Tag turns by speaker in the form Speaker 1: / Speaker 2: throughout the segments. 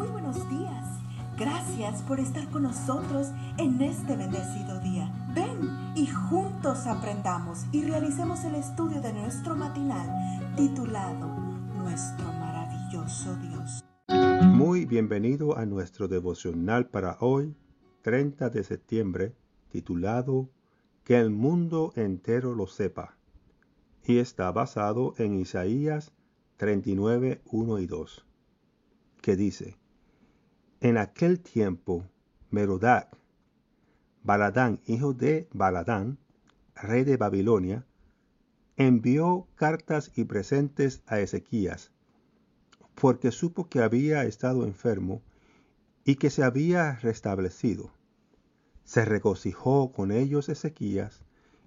Speaker 1: Muy buenos días. Gracias por estar con nosotros en este bendecido día. Ven y juntos aprendamos y realicemos el estudio de nuestro matinal titulado Nuestro maravilloso Dios.
Speaker 2: Muy bienvenido a nuestro devocional para hoy, 30 de septiembre, titulado Que el mundo entero lo sepa. Y está basado en Isaías 39, 1 y 2 que dice, En aquel tiempo, Merodac, Baladán, hijo de Baladán, rey de Babilonia, envió cartas y presentes a Ezequías, porque supo que había estado enfermo y que se había restablecido. Se regocijó con ellos Ezequías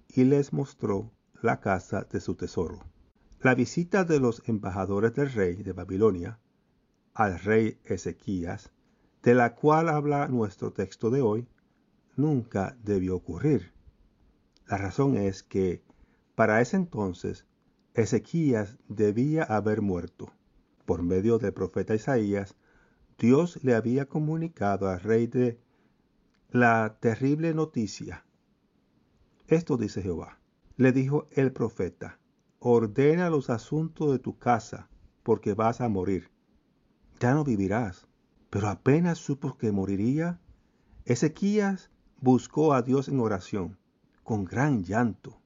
Speaker 2: y les mostró la casa de su tesoro. La visita de los embajadores del rey de Babilonia al rey Ezequías, de la cual habla nuestro texto de hoy, nunca debió ocurrir. La razón es que, para ese entonces, Ezequías debía haber muerto. Por medio del profeta Isaías, Dios le había comunicado al rey de la terrible noticia. Esto dice Jehová. Le dijo el profeta, ordena los asuntos de tu casa, porque vas a morir ya no vivirás. Pero apenas supo que moriría, Ezequías buscó a Dios en oración, con gran llanto.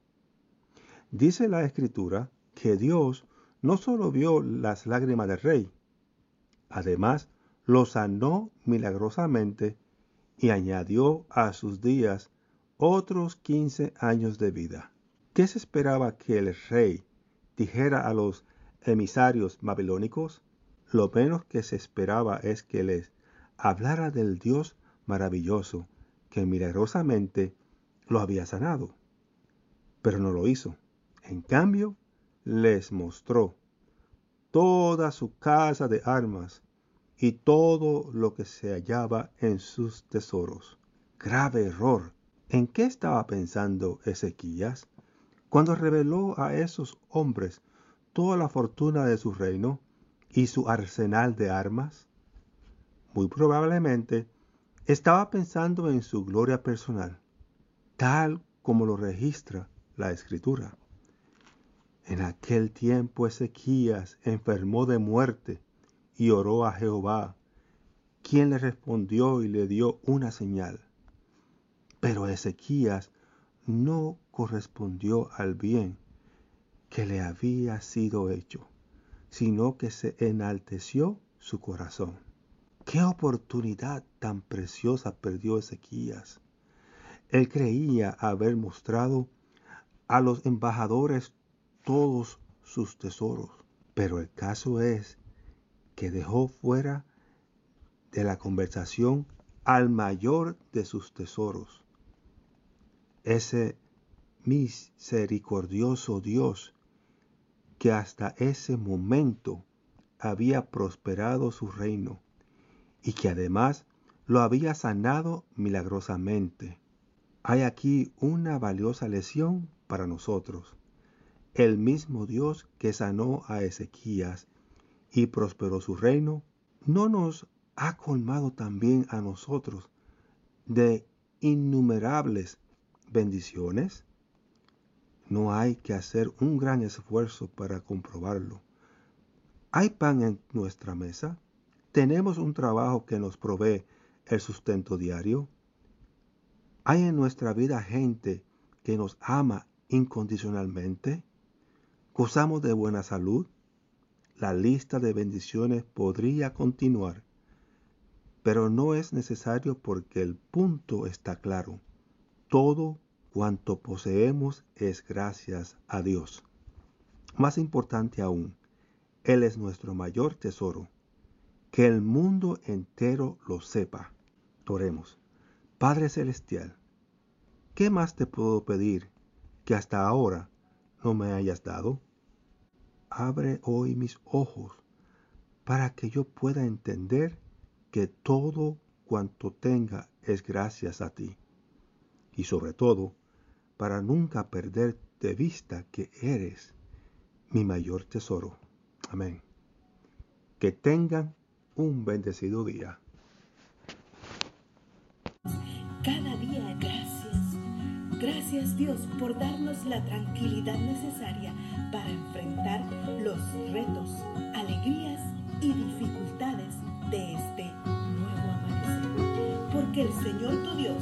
Speaker 2: Dice la escritura que Dios no solo vio las lágrimas del rey, además lo sanó milagrosamente y añadió a sus días otros quince años de vida. ¿Qué se esperaba que el rey dijera a los emisarios babilónicos? Lo menos que se esperaba es que les hablara del Dios maravilloso que milagrosamente lo había sanado. Pero no lo hizo. En cambio, les mostró toda su casa de armas y todo lo que se hallaba en sus tesoros. Grave error. ¿En qué estaba pensando Ezequías cuando reveló a esos hombres toda la fortuna de su reino y su arsenal de armas? Muy probablemente estaba pensando en su gloria personal, tal como lo registra la escritura. En aquel tiempo Ezequías enfermó de muerte y oró a Jehová, quien le respondió y le dio una señal. Pero Ezequías no correspondió al bien que le había sido hecho sino que se enalteció su corazón. Qué oportunidad tan preciosa perdió Ezequías. Él creía haber mostrado a los embajadores todos sus tesoros, pero el caso es que dejó fuera de la conversación al mayor de sus tesoros. Ese misericordioso Dios que hasta ese momento había prosperado su reino y que además lo había sanado milagrosamente. Hay aquí una valiosa lección para nosotros. El mismo Dios que sanó a Ezequías y prosperó su reino, ¿no nos ha colmado también a nosotros de innumerables bendiciones? No hay que hacer un gran esfuerzo para comprobarlo. ¿Hay pan en nuestra mesa? ¿Tenemos un trabajo que nos provee el sustento diario? ¿Hay en nuestra vida gente que nos ama incondicionalmente? ¿Gozamos de buena salud? La lista de bendiciones podría continuar, pero no es necesario porque el punto está claro. Todo Cuanto poseemos es gracias a Dios. Más importante aún, Él es nuestro mayor tesoro. Que el mundo entero lo sepa. Oremos. Padre Celestial, ¿qué más te puedo pedir que hasta ahora no me hayas dado? Abre hoy mis ojos para que yo pueda entender que todo cuanto tenga es gracias a ti. Y sobre todo, para nunca perder de vista que eres mi mayor tesoro. Amén. Que tengan un bendecido día.
Speaker 1: Cada día gracias. Gracias Dios por darnos la tranquilidad necesaria para enfrentar los retos, alegrías y dificultades de este nuevo amanecer. Porque el Señor tu Dios